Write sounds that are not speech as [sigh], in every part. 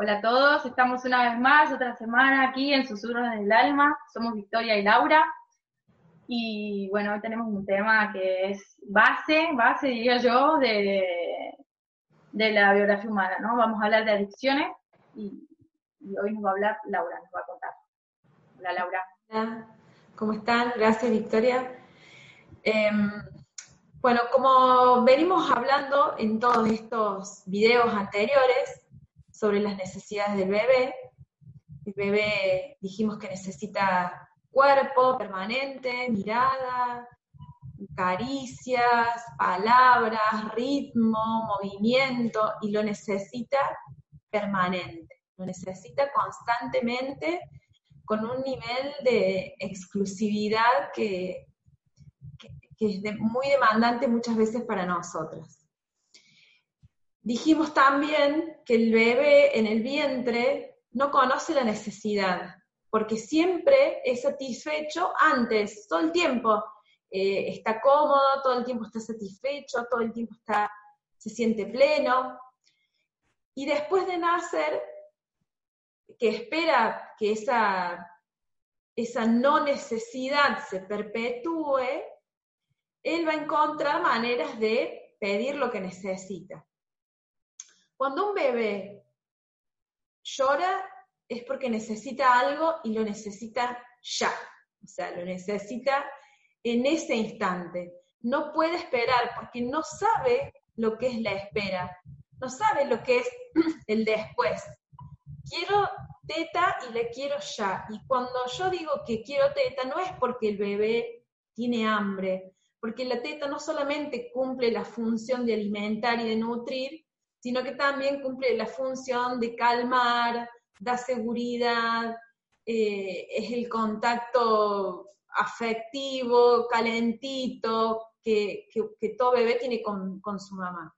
Hola a todos, estamos una vez más, otra semana aquí en Susurros del Alma. Somos Victoria y Laura. Y bueno, hoy tenemos un tema que es base, base diría yo, de, de la biografía humana, ¿no? Vamos a hablar de adicciones y, hoy nos va a hablar Laura, nos va a contar. Hola Laura. Hola, ¿cómo están? Gracias Victoria. Em, bueno, como venimos hablando en todos estos videos anteriores, sobre las necesidades del bebé. El bebé dijimos que necesita cuerpo permanente, mirada, caricias, palabras, ritmo, movimiento, y lo necesita permanente, lo necesita constantemente con un nivel de exclusividad que, es muy demandante muchas veces para nosotros. Dijimos también que el bebé en el vientre no conoce la necesidad, porque siempre es satisfecho antes, todo el tiempo. Eh, está cómodo, todo el tiempo está satisfecho, todo el tiempo está, se siente pleno. Y después de nacer, que espera que esa, esa no necesidad se perpetúe, él va a encontrar maneras de pedir lo que necesita. Cuando un bebé llora es porque necesita algo y lo necesita ya, o sea, lo necesita en ese instante. No puede esperar porque no sabe lo que es la espera, no sabe lo que es [clears throat] el después. Quiero teta y le quiero ya. Y cuando yo digo que quiero teta, no es porque el bebé tiene hambre, porque la teta no solamente cumple la función de alimentar y de nutrir, sino que también cumple la función de calmar, da seguridad, eh, es el contacto afectivo, calentito, que, todo bebé tiene con, con su mamá.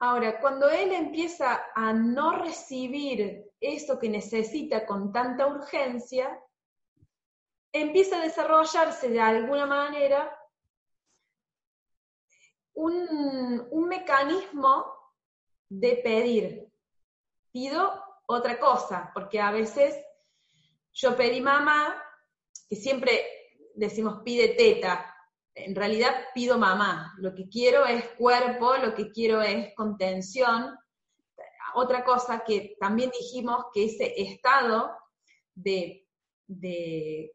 Ahora, cuando él empieza a no recibir eso que necesita con tanta urgencia, empieza a desarrollarse de alguna manera un, mecanismo de pedir. Pido otra cosa, porque a veces yo pedí mamá, que siempre decimos pide teta, en realidad pido mamá, lo que quiero es cuerpo, lo que quiero es contención. Otra cosa que también dijimos que ese estado de, de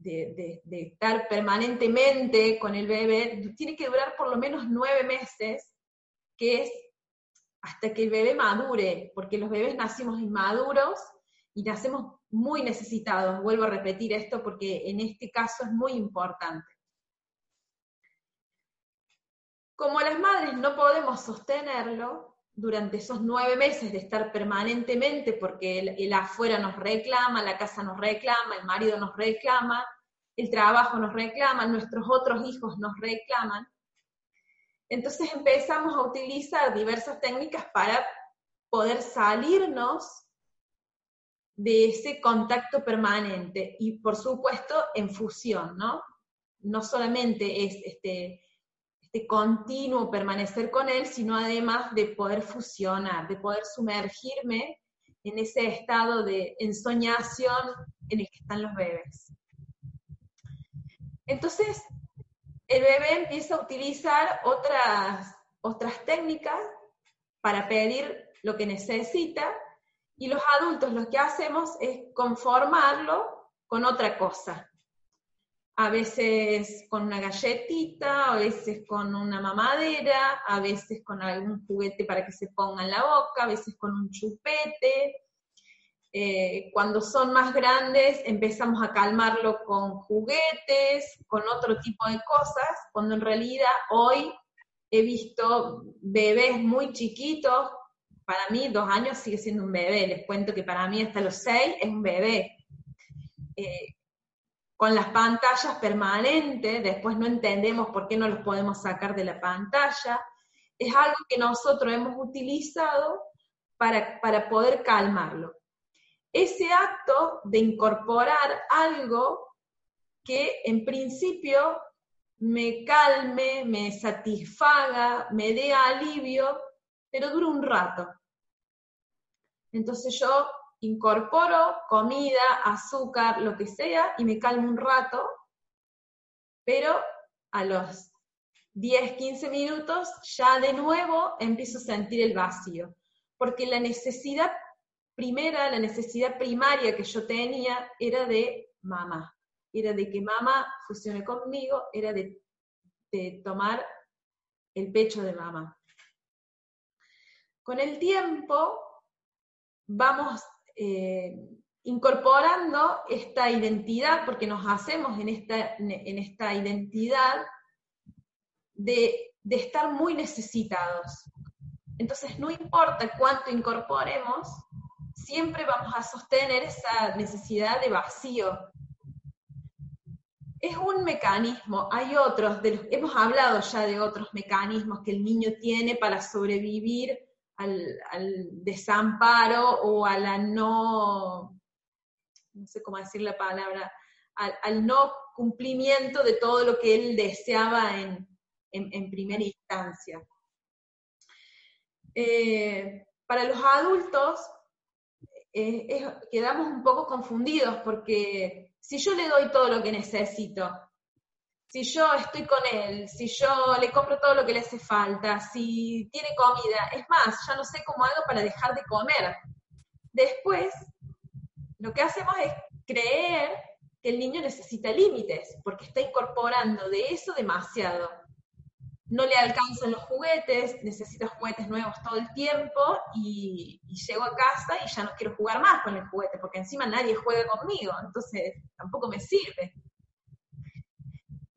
de, estar permanentemente con el bebé, tiene que durar por lo menos nueve meses, que es hasta que el bebé madure, porque los bebés nacimos inmaduros y nacemos muy necesitados. Vuelvo a repetir esto porque en este caso es muy importante. Como las madres no podemos sostenerlo durante esos nueve meses de estar permanentemente, porque el afuera nos reclama, la casa nos reclama, el marido nos reclama, el trabajo nos reclama, nuestros otros hijos nos reclaman. Entonces empezamos a utilizar diversas técnicas para poder salirnos de ese contacto permanente y por supuesto en fusión, ¿no? No solamente es este, este continuo permanecer con él, sino además de poder fusionar, de poder sumergirme en ese estado de ensoñación en el que están los bebés. Entonces, el bebé empieza a utilizar otras, otras técnicas para pedir lo que necesita y los adultos lo que hacemos es conformarlo con otra cosa. A veces con una galletita, a veces con una mamadera, a veces con algún juguete para que se ponga en la boca, a veces con un chupete, eh, cuando son más grandes empezamos a calmarlo con juguetes, con otro tipo de cosas, cuando en realidad hoy he visto bebés muy chiquitos, para mí dos años sigue siendo un bebé, les cuento que para mí hasta los seis es un bebé. Eh, con las pantallas permanentes, después no entendemos por qué no los podemos sacar de la pantalla, es algo que nosotros hemos utilizado para, para poder calmarlo ese acto de incorporar algo que en principio me calme, me satisfaga, me dé alivio, pero dura un rato. Entonces yo incorporo comida, azúcar, lo que sea, y me calmo un rato, pero a los 10, 15 minutos ya de nuevo empiezo a sentir el vacío, porque la necesidad primera, la necesidad primaria que yo tenía era de mamá, era de que mamá fusione conmigo, era de, tomar el pecho de mamá. Con el tiempo vamos eh, incorporando esta identidad, porque nos hacemos en esta, en esta identidad de, de estar muy necesitados. Entonces, no importa cuánto incorporemos, siempre vamos a sostener esa necesidad de vacío. Es un mecanismo, hay otros, de hemos hablado ya de otros mecanismos que el niño tiene para sobrevivir al, desamparo o a la no, no sé cómo decir la palabra, al, no cumplimiento de todo lo que él deseaba en, primera instancia. Eh, para los adultos eh, quedamos un poco confundidos porque si yo le doy todo lo que necesito, si yo estoy con él, si yo le compro todo lo que le hace falta, si tiene comida, es más, ya no sé cómo hago para dejar de comer. Después, lo que hacemos es creer que el niño necesita límites, porque está incorporando de eso demasiado no le alcanzan los juguetes, necesito juguetes nuevos todo el tiempo y, llego a casa y ya no quiero jugar más con el juguete, porque encima nadie juega conmigo, entonces tampoco me sirve.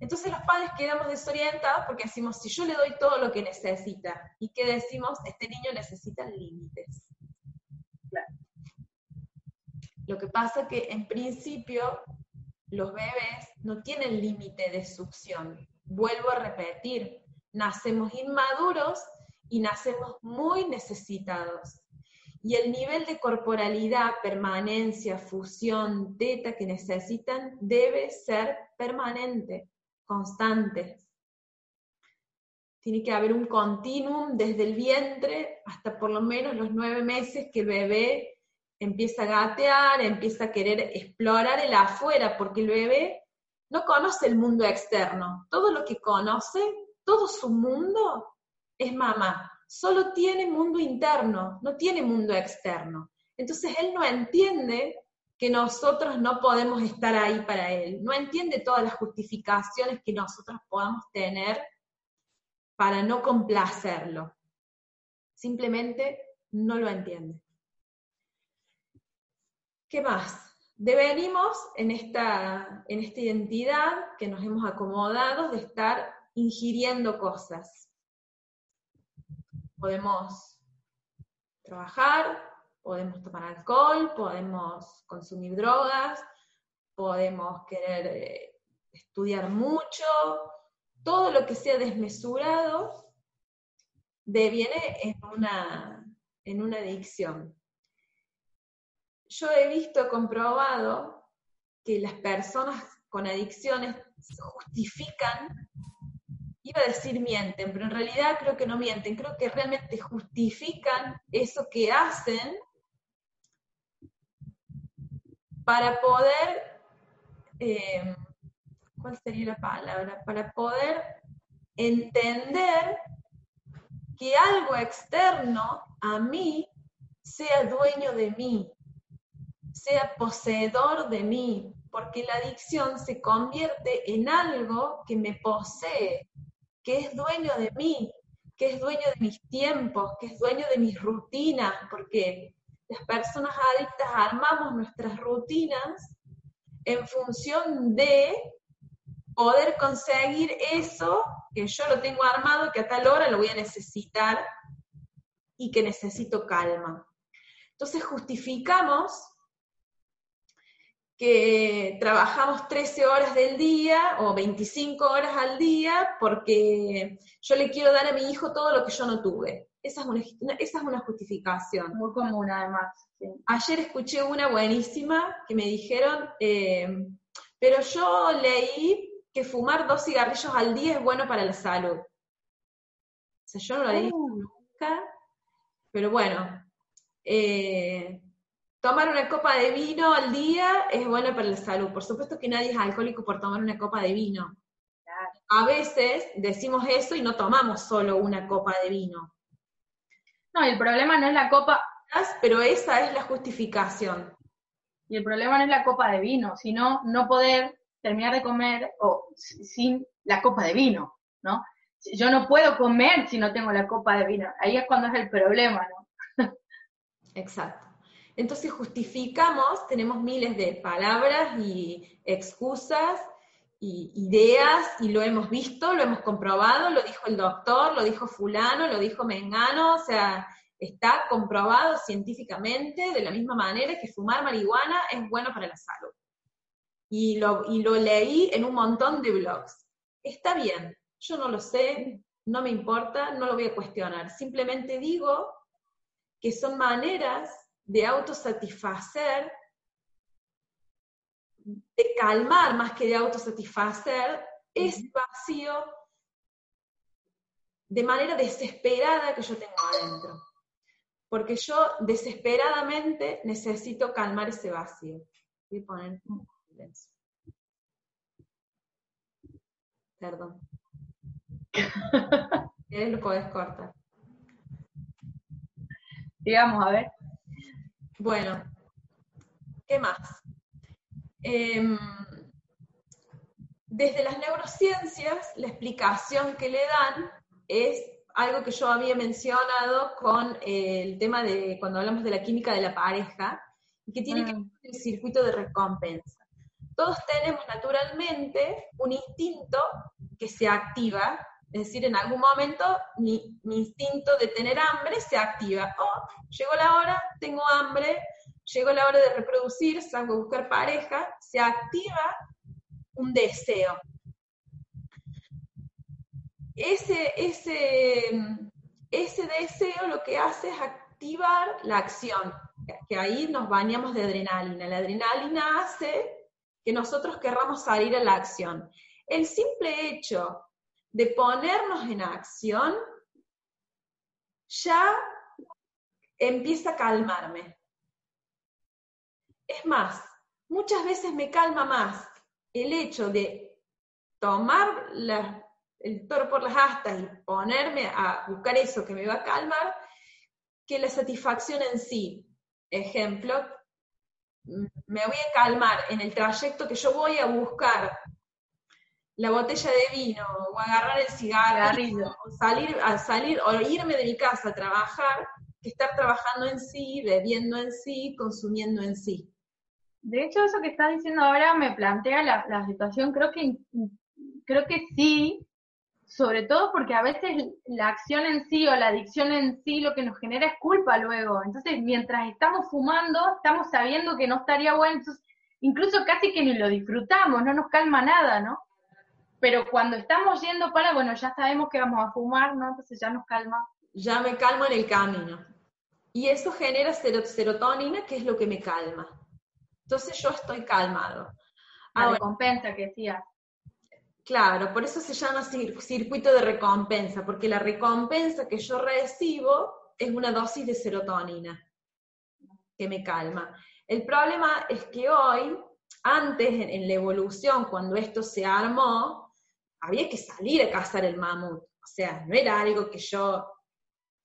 Entonces los padres quedamos desorientados porque decimos, si yo le doy todo lo que necesita, ¿y qué decimos? Este niño necesita límites. Lo que pasa es que en principio los bebés no tienen límite de succión. Vuelvo a repetir, nacemos inmaduros y nacemos muy necesitados. Y el nivel de corporalidad, permanencia, fusión, teta que necesitan debe ser permanente, constante. Tiene que haber un continuum desde el vientre hasta por lo menos los nueve meses que el bebé empieza a gatear, empieza a querer explorar el afuera, porque el bebé no conoce el mundo externo. Todo lo que conoce todo su mundo es mamá. Solo tiene mundo interno, no tiene mundo externo. Entonces él no entiende que nosotros no podemos estar ahí para él. No entiende todas las justificaciones que nosotros podamos tener para no complacerlo. Simplemente no lo entiende. ¿Qué más? Devenimos en esta, en esta identidad que nos hemos acomodado de estar ingiriendo cosas. Podemos trabajar, podemos tomar alcohol, podemos consumir drogas, podemos querer eh, estudiar mucho, todo lo que sea desmesurado deviene en una, en una adicción. Yo he visto, comprobado, que las personas con adicciones justifican iba a decir mienten, pero en realidad creo que no mienten, creo que realmente justifican eso que hacen para poder, eh, ¿cuál sería la palabra? Para poder entender que algo externo a mí sea dueño de mí, sea poseedor de mí, porque la adicción se convierte en algo que me posee, que es dueño de mí, que es dueño de mis tiempos, que es dueño de mis rutinas, porque las personas adictas armamos nuestras rutinas en función de poder conseguir eso que yo lo tengo armado, que a tal hora lo voy a necesitar y que necesito calma. Entonces justificamos que trabajamos 13 horas del día o 25 horas al día porque yo le quiero dar a mi hijo todo lo que yo no tuve. Esa es una, esa es una justificación. Muy común además. Ayer escuché una buenísima que me dijeron, eh, pero yo leí que fumar dos cigarrillos al día es bueno para la salud. O sea, yo no lo leí uh. nunca, pero bueno, eh, tomar una copa de vino al día es bueno para la salud. Por supuesto que nadie es alcohólico por tomar una copa de vino. A veces decimos eso y no tomamos solo una copa de vino. No, el problema no es la copa. Pero esa es la justificación. Y el problema no es la copa de vino, sino no poder terminar de comer o sin la copa de vino, ¿no? Yo no puedo comer si no tengo la copa de vino. Ahí es cuando es el problema, ¿no? [laughs] Exacto. Entonces justificamos, tenemos miles de palabras y excusas ideas y lo hemos visto, lo hemos comprobado, lo dijo el doctor, lo dijo fulano, lo dijo Mengano, o sea, está comprobado científicamente de la misma manera que fumar marihuana es bueno para la salud. Y lo, y lo leí en un montón de blogs. Está bien, yo no lo sé, no me importa, no lo voy a cuestionar. Simplemente digo que son maneras de autosatisfacer, de calmar más que de autosatisfacer ese vacío de manera desesperada que yo tengo adentro. Porque yo desesperadamente necesito calmar ese vacío. Voy a poner un silencio. Perdón. [laughs] lo podés cortar. Digamos, a ver. Bueno, ¿qué más? Em, desde las neurociencias, la explicación que le dan es algo que yo había mencionado con el tema de cuando hablamos de la química de la pareja, y que tiene que mm. ver con el circuito de recompensa. Todos tenemos naturalmente un instinto que se activa, es decir, en algún momento mi, mi instinto de tener hambre se activa. Oh, llegó la hora, tengo hambre, llegó la hora de reproducir, salgo a buscar pareja, se activa un deseo. Ese, ese, ese deseo lo que hace es activar la acción, que ahí nos bañamos de adrenalina. La adrenalina hace que nosotros querramos salir a la acción. El simple hecho de ponernos en acción ya empieza a calmarme. Es más, muchas veces me calma más el hecho de tomar el toro por las astas y ponerme a buscar eso que me va a calmar que la satisfacción en sí. Ejemplo, me voy a calmar en el trayecto que yo voy a buscar la botella de vino o agarrar el cigarro o salir a salir o irme de mi casa a trabajar que estar trabajando en sí, bebiendo en sí, consumiendo en sí. De hecho, eso que estás diciendo ahora me plantea la, situación, creo que, creo que sí, sobre todo porque a veces la acción en sí o la adicción en sí lo que nos genera es culpa luego. Entonces, mientras estamos fumando, estamos sabiendo que no estaría bueno, incluso casi que ni lo disfrutamos, no nos calma nada, ¿no? Pero cuando estamos yendo para, bueno, ya sabemos que vamos a fumar, ¿no? Entonces ya nos calma. Ya me calmo en el camino. Y eso genera serotonina, que es lo que me calma. Entonces yo estoy calmado. La recompensa que decía. Claro, por eso se llama circuito de recompensa, porque la recompensa que yo recibo es una dosis de serotonina que me calma. El problema es que hoy, antes en, la evolución, cuando esto se armó, había que salir a cazar el mamut. O sea, no era algo que yo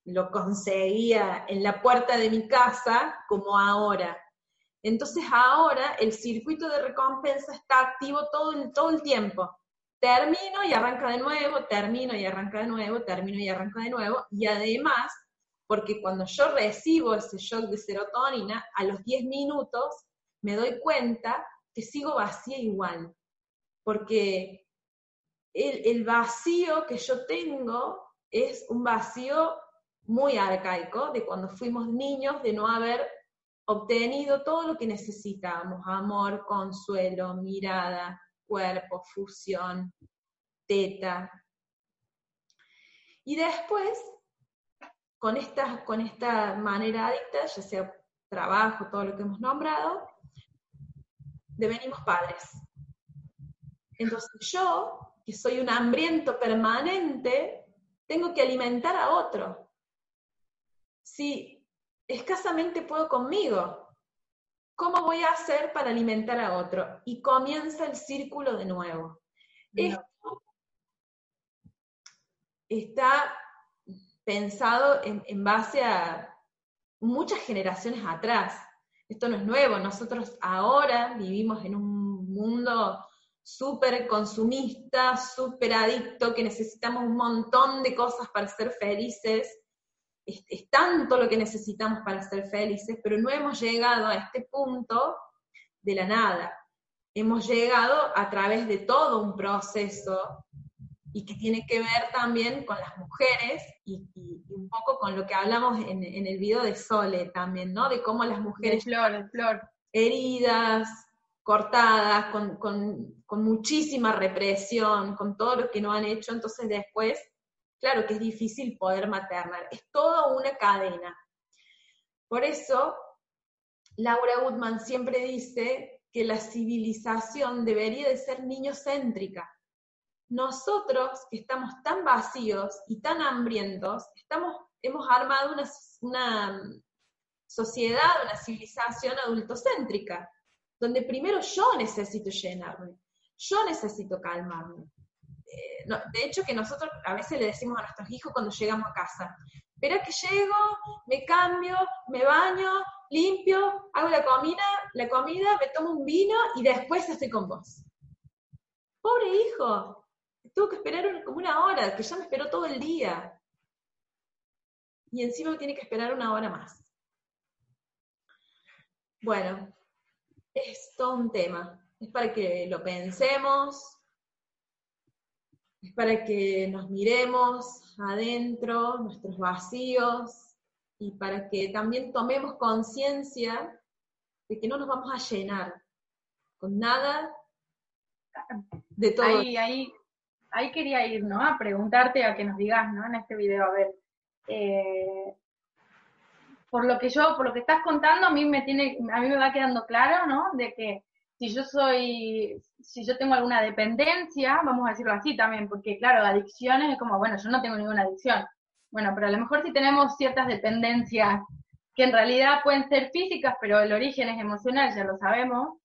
lo conseguía en la puerta de mi casa como ahora. Entonces ahora el circuito de recompensa está activo todo el, todo el tiempo. Termino y arranca de nuevo, termino y arranca de nuevo, termino y arranca de nuevo. Y además, porque cuando yo recibo ese shock de serotonina, a los 10 minutos me doy cuenta que sigo vacía igual. Porque el, el vacío que yo tengo es un vacío muy arcaico de cuando fuimos niños, de no haber obtenido todo lo que necesitamos, amor, consuelo, mirada, cuerpo, fusión, teta. Y después, con esta, con esta manera adicta, ya sea trabajo, todo lo que hemos nombrado, devenimos padres. Entonces yo, que soy un hambriento permanente, tengo que alimentar a otro. Si escasamente puedo conmigo. ¿Cómo voy a hacer para alimentar a otro? Y comienza el círculo de nuevo. Esto está pensado en, base a muchas generaciones atrás. Esto no es nuevo, nosotros ahora vivimos en un mundo súper consumista, súper adicto, que necesitamos un montón de cosas para ser felices, es, tanto lo que necesitamos para ser felices, pero no hemos llegado a este punto de la nada. Hemos llegado a través de todo un proceso y que tiene que ver también con las mujeres y, un poco con lo que hablamos en, el video de Sole también, ¿no? De cómo las mujeres... flor, flor. Heridas, cortadas, con, con muchísima represión, con todo lo que no han hecho, entonces después claro que es difícil poder maternar, es toda una cadena. Por eso, Laura Woodman siempre dice que la civilización debería de ser niñocéntrica. Nosotros, que estamos tan vacíos y tan hambrientos, estamos, hemos armado una, una sociedad, una civilización adultocéntrica, donde primero yo necesito llenarme, yo necesito calmarme, eh, de hecho que nosotros a veces le decimos a nuestros hijos cuando llegamos a casa, espera que llego, me cambio, me baño, limpio, hago la comida, la comida, me tomo un vino y después estoy con vos. Pobre hijo, tuvo que esperar como una hora, que ya me esperó todo el día. Y encima tiene que esperar una hora más. Bueno, es todo un tema. Es para que lo pensemos, es para que nos miremos adentro, nuestros vacíos, y para que también tomemos conciencia de que no nos vamos a llenar con nada de todo. Ahí, ahí, ahí quería ir, ¿no? A preguntarte, a que nos digas, ¿no? En este video, a ver, eh, por lo que yo, por lo que estás contando, a mí me tiene, a mí me va quedando claro, ¿no? De que si yo soy, si yo tengo alguna dependencia, vamos a decirlo así también, porque claro, adicciones es como, bueno, yo no tengo ninguna adicción. Bueno, pero a lo mejor si tenemos ciertas dependencias que en realidad pueden ser físicas, pero el origen es emocional, ya lo sabemos.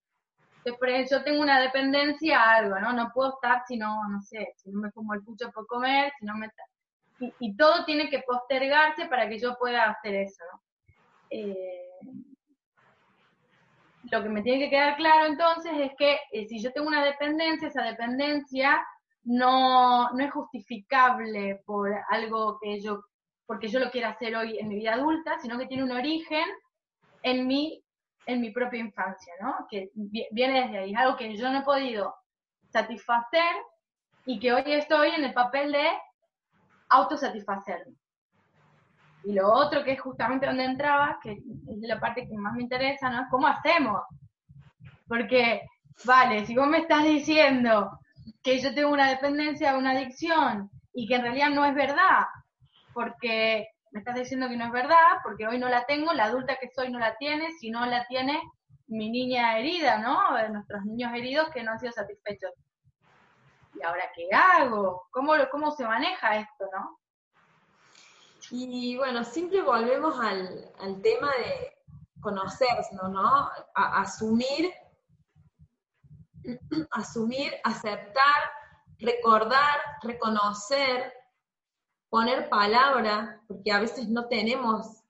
Entonces, yo tengo una dependencia a algo, ¿no? No puedo estar si no, no sé, si no me como el pucho por comer, si no me... Y, y todo tiene que postergarse para que yo pueda hacer eso, ¿no? Eh, lo que me tiene que quedar claro entonces es que eh, si yo tengo una dependencia, esa dependencia no, no es justificable por algo que yo, porque yo lo quiera hacer hoy en mi vida adulta, sino que tiene un origen en mi, en mi propia infancia, ¿no? Que viene desde ahí, algo que yo no he podido satisfacer y que hoy estoy en el papel de autosatisfacerme. Y lo otro que es justamente donde entraba, que es la parte que más me interesa, ¿no? Es cómo hacemos. Porque, vale, si vos me estás diciendo que yo tengo una dependencia, una adicción, y que en realidad no es verdad, porque me estás diciendo que no es verdad, porque hoy no la tengo, la adulta que soy no la tiene, si no la tiene mi niña herida, ¿no? Nuestros niños heridos que no han sido satisfechos. ¿Y ahora qué hago? ¿Cómo, cómo se maneja esto, no? Y bueno, siempre volvemos al, tema de conocerse, ¿no? asumir, [clears throat] asumir, aceptar, recordar, reconocer, poner palabra, porque a veces no tenemos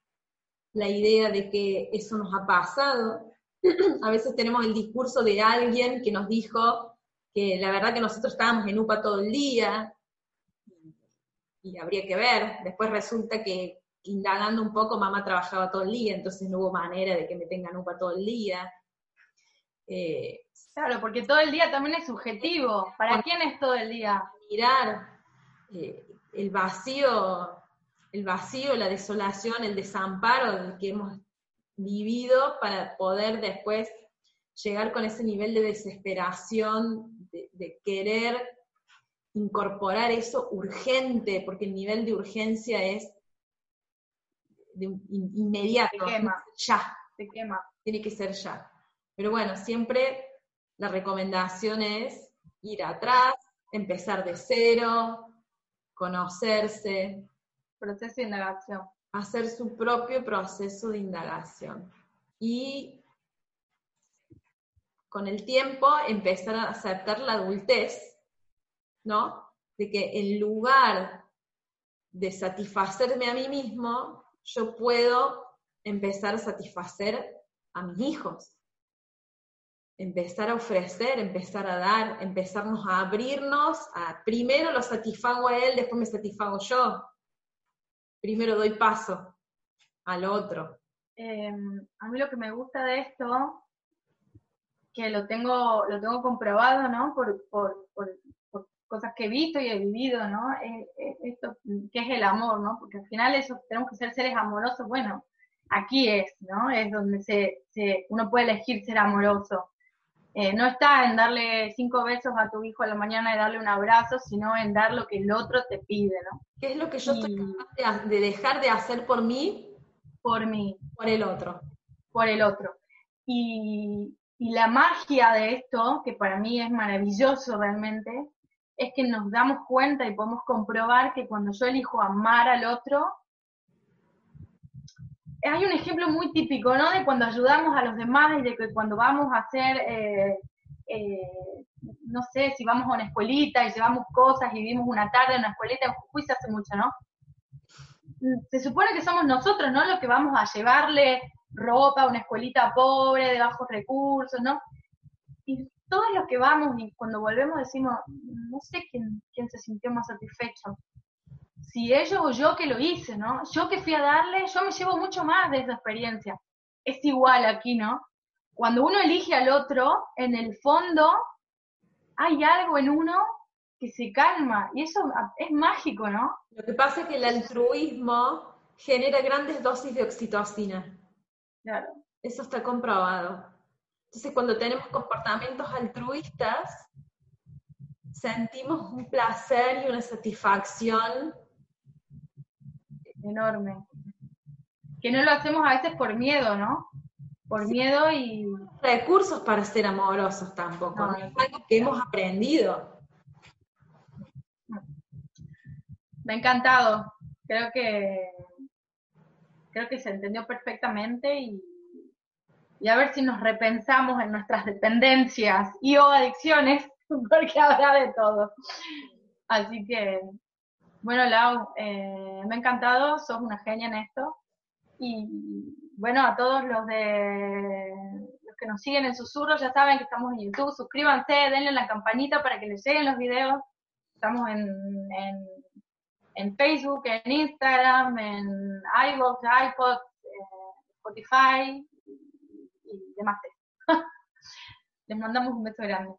la idea de que eso nos ha pasado. [clears throat] a veces tenemos el discurso de alguien que nos dijo que la verdad que nosotros estábamos en UPA todo el día, y habría que ver. Después resulta que indagando un poco, mamá trabajaba todo el día, entonces no hubo manera de que me tengan upa todo el día. Eh, claro, porque todo el día también es subjetivo. ¿Para quién es todo el día? Mirar eh, el vacío, el vacío, la desolación, el desamparo que hemos vivido para poder después llegar con ese nivel de desesperación, de querer incorporar eso urgente, porque el nivel de urgencia es inmediato. Ya. Se quema. Tiene que ser ya. Pero bueno, siempre la recomendación es ir atrás, empezar de cero, conocerse. Proceso de indagación. hacer su propio proceso de indagación y con el tiempo empezar a aceptar la adultez, ¿no? De que en lugar de satisfacerme a mí mismo, yo puedo empezar a satisfacer a mis hijos. Empezar a ofrecer, empezar a dar, empezarnos a abrirnos, a primero lo satisfago a él, después me satisfago yo. Primero doy paso al otro. Em, a mí lo que me gusta de esto, que lo tengo, lo tengo comprobado, ¿no? Por, por, por, cosas que he visto y he vivido, ¿no? esto, que es el amor, ¿no? Porque al final eso, tenemos que ser seres amorosos, bueno, aquí es, ¿no? Es donde se, se uno puede elegir ser amoroso. Eh, no está en darle cinco besos a tu hijo a la mañana y darle un abrazo, sino en dar lo que el otro te pide, ¿no? ¿Qué es lo que yo estoy capaz de, dejar de hacer por mí? Por mí. Por el otro. Por el otro. Y, y la magia de esto, que para mí es maravilloso realmente, es que nos damos cuenta y podemos comprobar que cuando yo elijo amar al otro, hay un ejemplo muy típico, ¿no? De cuando ayudamos a los demás y de que cuando vamos a hacer, eh, eh, no sé, si vamos a una escuelita y llevamos cosas y vivimos una tarde en una escuelita, en Jujuy hace mucho, ¿no? Se supone que somos nosotros, ¿no? Los que vamos a llevarle ropa a una escuelita pobre, de bajos recursos, ¿no? Y todos los que vamos y cuando volvemos decimos, no sé quién, quién se sintió más satisfecho si ellos o yo que lo hice, ¿no? Yo que fui a darle, yo me llevo mucho más de esa experiencia. Es igual aquí, ¿no? Cuando uno elige al otro, en el fondo hay algo en uno que se calma y eso es mágico, ¿no? Lo que pasa es que el altruismo genera grandes dosis de oxitocina. Claro. Eso está comprobado. Entonces, cuando tenemos comportamientos altruistas, sentimos un placer y una satisfacción enorme. Que no lo hacemos a veces por miedo, ¿no? Por miedo y... Recursos para ser amorosos tampoco, es algo que hemos aprendido. Me ha encantado. Creo que creo que se entendió perfectamente y, y a ver si nos repensamos en nuestras dependencias y o adicciones, [laughs] porque habrá de todo. Así que bueno, Lau, eh, me ha encantado, sos una genia en esto. Y bueno, a todos los de los que nos siguen en Susurros, ya saben que estamos en YouTube, suscríbanse, denle la campanita para que les lleguen los videos. Estamos en, en, Facebook, en Instagram, en iVoox, iPod, eh, Spotify y demás. [laughs] les mandamos un beso grande.